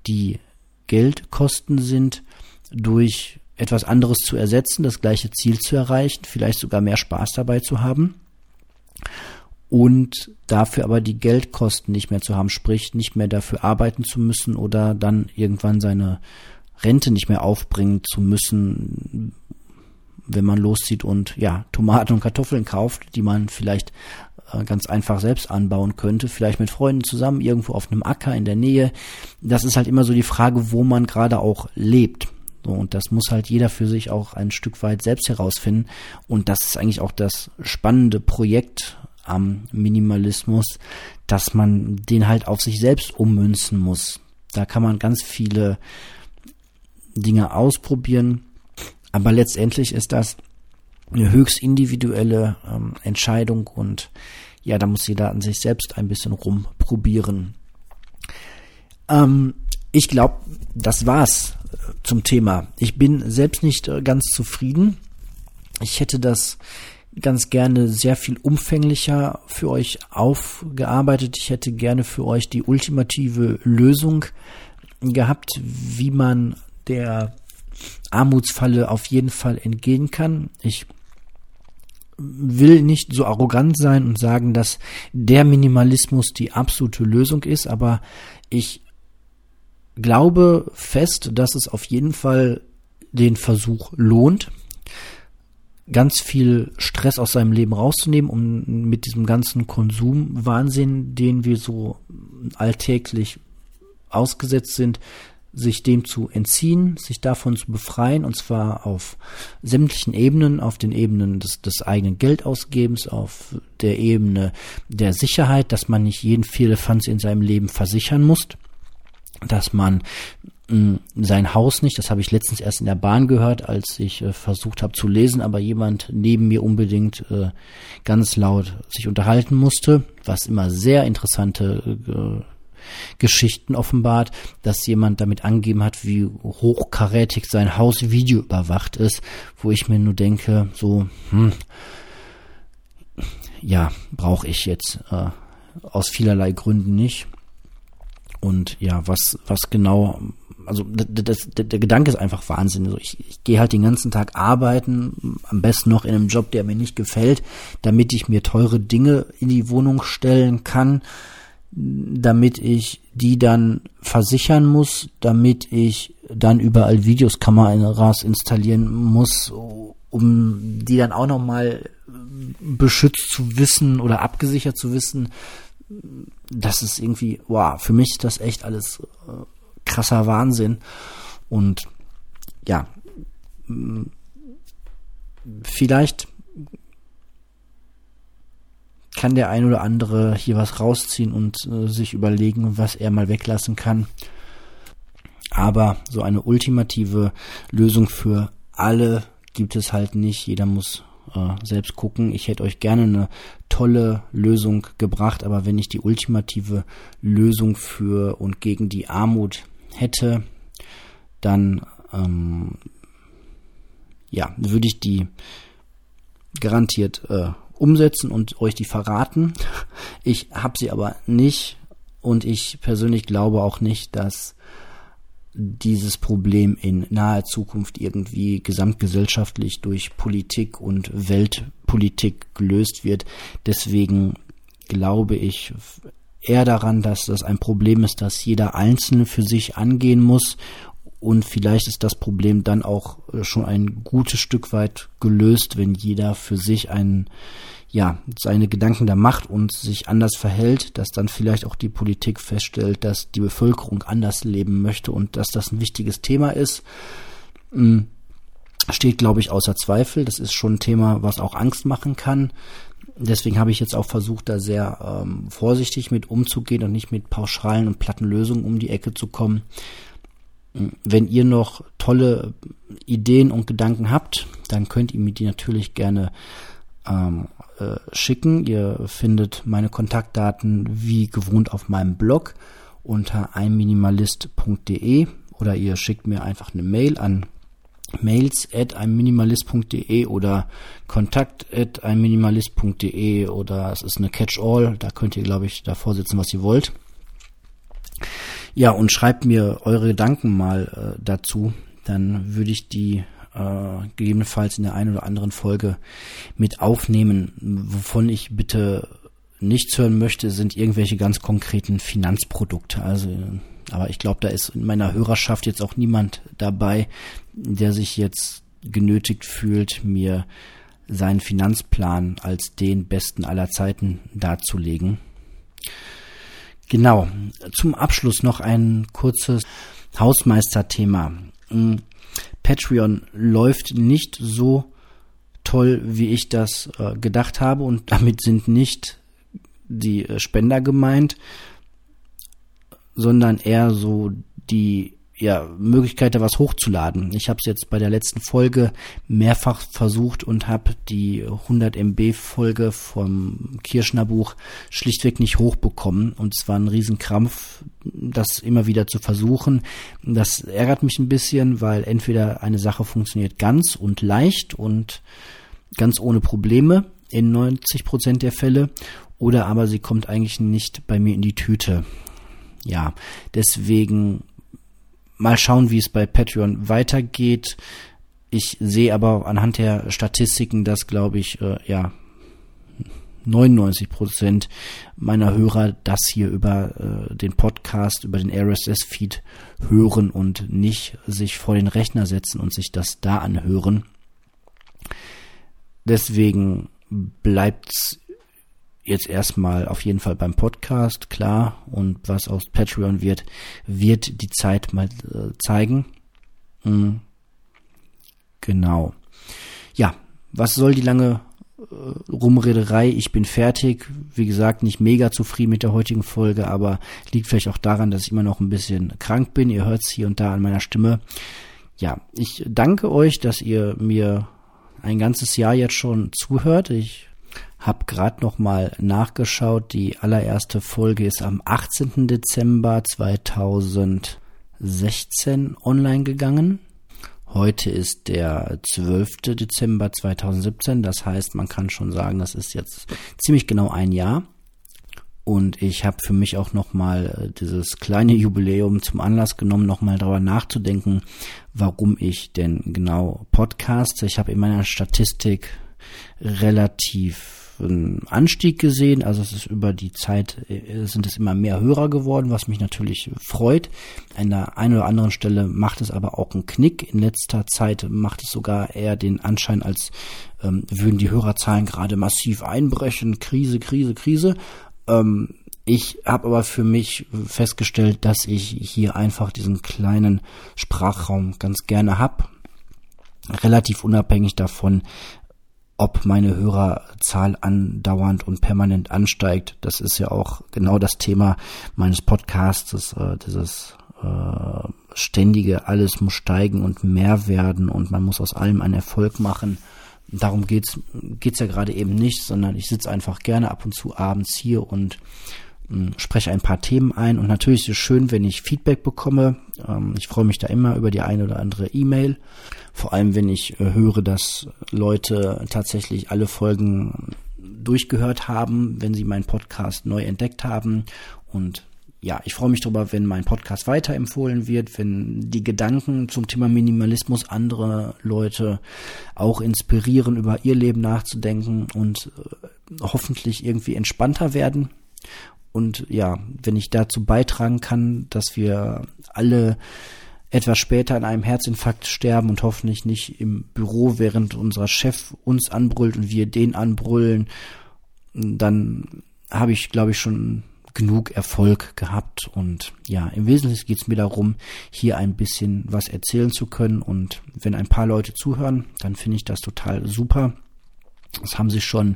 die Geldkosten sind, durch etwas anderes zu ersetzen, das gleiche Ziel zu erreichen, vielleicht sogar mehr Spaß dabei zu haben und dafür aber die Geldkosten nicht mehr zu haben, sprich nicht mehr dafür arbeiten zu müssen oder dann irgendwann seine Rente nicht mehr aufbringen zu müssen, wenn man loszieht und ja, Tomaten und Kartoffeln kauft, die man vielleicht äh, ganz einfach selbst anbauen könnte, vielleicht mit Freunden zusammen irgendwo auf einem Acker in der Nähe. Das ist halt immer so die Frage, wo man gerade auch lebt. So, und das muss halt jeder für sich auch ein Stück weit selbst herausfinden. Und das ist eigentlich auch das spannende Projekt am Minimalismus, dass man den halt auf sich selbst ummünzen muss. Da kann man ganz viele Dinge ausprobieren, aber letztendlich ist das eine höchst individuelle ähm, Entscheidung und ja, da muss jeder an sich selbst ein bisschen rumprobieren. Ähm, ich glaube, das war's äh, zum Thema. Ich bin selbst nicht äh, ganz zufrieden. Ich hätte das ganz gerne sehr viel umfänglicher für euch aufgearbeitet. Ich hätte gerne für euch die ultimative Lösung gehabt, wie man der Armutsfalle auf jeden Fall entgehen kann. Ich will nicht so arrogant sein und sagen, dass der Minimalismus die absolute Lösung ist, aber ich glaube fest, dass es auf jeden Fall den Versuch lohnt, ganz viel Stress aus seinem Leben rauszunehmen, um mit diesem ganzen Konsumwahnsinn, den wir so alltäglich ausgesetzt sind, sich dem zu entziehen, sich davon zu befreien, und zwar auf sämtlichen Ebenen, auf den Ebenen des, des eigenen Geldausgebens, auf der Ebene der Sicherheit, dass man nicht jeden Firlefanz in seinem Leben versichern muss, dass man sein Haus nicht, das habe ich letztens erst in der Bahn gehört, als ich äh, versucht habe zu lesen, aber jemand neben mir unbedingt äh, ganz laut sich unterhalten musste, was immer sehr interessante äh, Geschichten offenbart, dass jemand damit angegeben hat, wie hochkarätig sein Haus Video überwacht ist, wo ich mir nur denke, so, hm, ja, brauche ich jetzt äh, aus vielerlei Gründen nicht. Und ja, was, was genau, also das, das, der Gedanke ist einfach Wahnsinn. Also ich, ich gehe halt den ganzen Tag arbeiten, am besten noch in einem Job, der mir nicht gefällt, damit ich mir teure Dinge in die Wohnung stellen kann damit ich die dann versichern muss, damit ich dann überall Videoskameras installieren muss, um die dann auch nochmal beschützt zu wissen oder abgesichert zu wissen. Das ist irgendwie, wow, für mich ist das echt alles äh, krasser Wahnsinn. Und ja, vielleicht kann der ein oder andere hier was rausziehen und äh, sich überlegen, was er mal weglassen kann. Aber so eine ultimative Lösung für alle gibt es halt nicht. Jeder muss äh, selbst gucken. Ich hätte euch gerne eine tolle Lösung gebracht, aber wenn ich die ultimative Lösung für und gegen die Armut hätte, dann ähm, ja, würde ich die garantiert äh, umsetzen und euch die verraten. Ich habe sie aber nicht und ich persönlich glaube auch nicht, dass dieses Problem in naher Zukunft irgendwie gesamtgesellschaftlich durch Politik und Weltpolitik gelöst wird. Deswegen glaube ich eher daran, dass das ein Problem ist, das jeder Einzelne für sich angehen muss. Und vielleicht ist das Problem dann auch schon ein gutes Stück weit gelöst, wenn jeder für sich einen ja, seine Gedanken da macht und sich anders verhält, dass dann vielleicht auch die Politik feststellt, dass die Bevölkerung anders leben möchte und dass das ein wichtiges Thema ist, hm, steht, glaube ich, außer Zweifel. Das ist schon ein Thema, was auch Angst machen kann. Deswegen habe ich jetzt auch versucht, da sehr ähm, vorsichtig mit umzugehen und nicht mit pauschalen und platten Lösungen um die Ecke zu kommen. Hm, wenn ihr noch tolle Ideen und Gedanken habt, dann könnt ihr mir die natürlich gerne ähm, äh, schicken. Ihr findet meine Kontaktdaten wie gewohnt auf meinem Blog unter einminimalist.de oder ihr schickt mir einfach eine Mail an mails at einminimalist.de oder kontakt at einminimalist.de oder es ist eine Catch-all, da könnt ihr, glaube ich, davor sitzen, was ihr wollt. Ja, und schreibt mir eure Gedanken mal äh, dazu, dann würde ich die äh, gegebenenfalls in der einen oder anderen Folge mit aufnehmen. Wovon ich bitte nichts hören möchte, sind irgendwelche ganz konkreten Finanzprodukte. Also, aber ich glaube, da ist in meiner Hörerschaft jetzt auch niemand dabei, der sich jetzt genötigt fühlt, mir seinen Finanzplan als den besten aller Zeiten darzulegen. Genau. Zum Abschluss noch ein kurzes Hausmeisterthema. Hm, Patreon läuft nicht so toll, wie ich das äh, gedacht habe und damit sind nicht die äh, Spender gemeint, sondern eher so die ja, Möglichkeit, da was hochzuladen. Ich habe es jetzt bei der letzten Folge mehrfach versucht und habe die 100 MB Folge vom Kirschner Buch schlichtweg nicht hochbekommen. Und es war ein Riesenkrampf, das immer wieder zu versuchen. Das ärgert mich ein bisschen, weil entweder eine Sache funktioniert ganz und leicht und ganz ohne Probleme in 90 Prozent der Fälle oder aber sie kommt eigentlich nicht bei mir in die Tüte. Ja, deswegen mal schauen, wie es bei Patreon weitergeht. Ich sehe aber anhand der Statistiken, dass, glaube ich, äh, ja, 99 Prozent meiner Hörer das hier über äh, den Podcast, über den RSS-Feed hören und nicht sich vor den Rechner setzen und sich das da anhören. Deswegen bleibt's jetzt erstmal auf jeden Fall beim Podcast, klar. Und was aus Patreon wird, wird die Zeit mal äh, zeigen. Mhm. Genau. Ja, was soll die lange äh, Rumrederei? Ich bin fertig. Wie gesagt, nicht mega zufrieden mit der heutigen Folge, aber liegt vielleicht auch daran, dass ich immer noch ein bisschen krank bin. Ihr hört es hier und da an meiner Stimme. Ja, ich danke euch, dass ihr mir ein ganzes Jahr jetzt schon zuhört. Ich hab gerade noch mal nachgeschaut. Die allererste Folge ist am 18. Dezember 2016 online gegangen. Heute ist der 12. Dezember 2017. Das heißt, man kann schon sagen, das ist jetzt ziemlich genau ein Jahr. Und ich habe für mich auch nochmal äh, dieses kleine Jubiläum zum Anlass genommen, nochmal darüber nachzudenken, warum ich denn genau podcaste. Ich habe in meiner Statistik relativ einen Anstieg gesehen. Also es ist über die Zeit äh, sind es immer mehr Hörer geworden, was mich natürlich freut. An der einen oder anderen Stelle macht es aber auch einen Knick. In letzter Zeit macht es sogar eher den Anschein, als ähm, würden die Hörerzahlen gerade massiv einbrechen. Krise, Krise, Krise. Ähm, ich habe aber für mich festgestellt, dass ich hier einfach diesen kleinen Sprachraum ganz gerne hab relativ unabhängig davon, ob meine Hörerzahl andauernd und permanent ansteigt. Das ist ja auch genau das Thema meines Podcasts, äh, dieses äh, ständige, alles muss steigen und mehr werden und man muss aus allem einen Erfolg machen. Darum geht's geht's ja gerade eben nicht, sondern ich sitze einfach gerne ab und zu abends hier und spreche ein paar Themen ein und natürlich ist es schön, wenn ich Feedback bekomme. Ähm, ich freue mich da immer über die eine oder andere E-Mail. Vor allem, wenn ich äh, höre, dass Leute tatsächlich alle Folgen durchgehört haben, wenn sie meinen Podcast neu entdeckt haben und ja, ich freue mich darüber, wenn mein Podcast weiterempfohlen wird, wenn die Gedanken zum Thema Minimalismus andere Leute auch inspirieren, über ihr Leben nachzudenken und äh, hoffentlich irgendwie entspannter werden. Und ja, wenn ich dazu beitragen kann, dass wir alle etwas später an einem Herzinfarkt sterben und hoffentlich nicht im Büro, während unser Chef uns anbrüllt und wir den anbrüllen, dann habe ich, glaube ich, schon genug Erfolg gehabt. Und ja, im Wesentlichen geht es mir darum, hier ein bisschen was erzählen zu können. Und wenn ein paar Leute zuhören, dann finde ich das total super. Es haben sich schon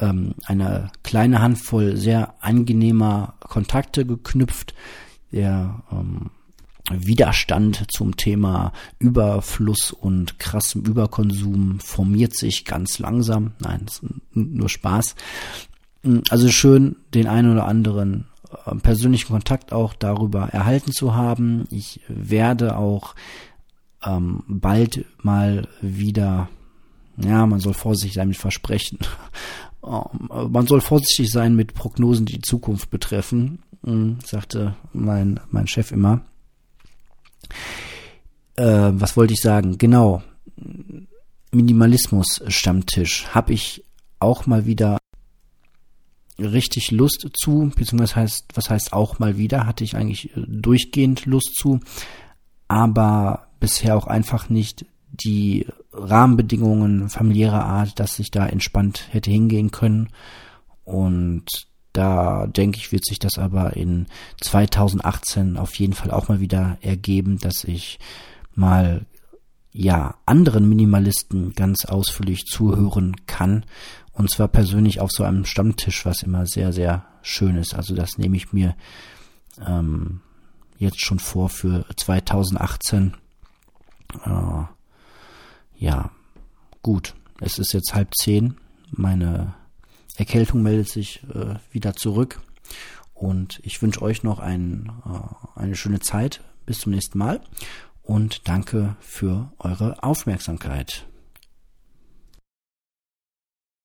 ähm, eine kleine Handvoll sehr angenehmer Kontakte geknüpft. Der ähm, Widerstand zum Thema Überfluss und krassem Überkonsum formiert sich ganz langsam. Nein, nur Spaß. Also schön, den einen oder anderen äh, persönlichen Kontakt auch darüber erhalten zu haben. Ich werde auch ähm, bald mal wieder, ja, man soll vorsichtig sein mit Versprechen. Man soll vorsichtig sein mit Prognosen, die die Zukunft betreffen, hm, sagte mein, mein Chef immer. Äh, was wollte ich sagen? Genau. Minimalismus Stammtisch habe ich auch mal wieder richtig Lust zu, beziehungsweise heißt, was heißt auch mal wieder, hatte ich eigentlich äh, durchgehend Lust zu, aber bisher auch einfach nicht die Rahmenbedingungen familiärer Art, dass ich da entspannt hätte hingehen können. Und da denke ich, wird sich das aber in 2018 auf jeden Fall auch mal wieder ergeben, dass ich mal ja anderen Minimalisten ganz ausführlich zuhören kann und zwar persönlich auf so einem Stammtisch, was immer sehr sehr schön ist. Also das nehme ich mir ähm, jetzt schon vor für 2018. Äh, ja, gut. Es ist jetzt halb zehn. Meine Erkältung meldet sich äh, wieder zurück. Und ich wünsche euch noch ein, äh, eine schöne Zeit. Bis zum nächsten Mal. Und danke für eure Aufmerksamkeit.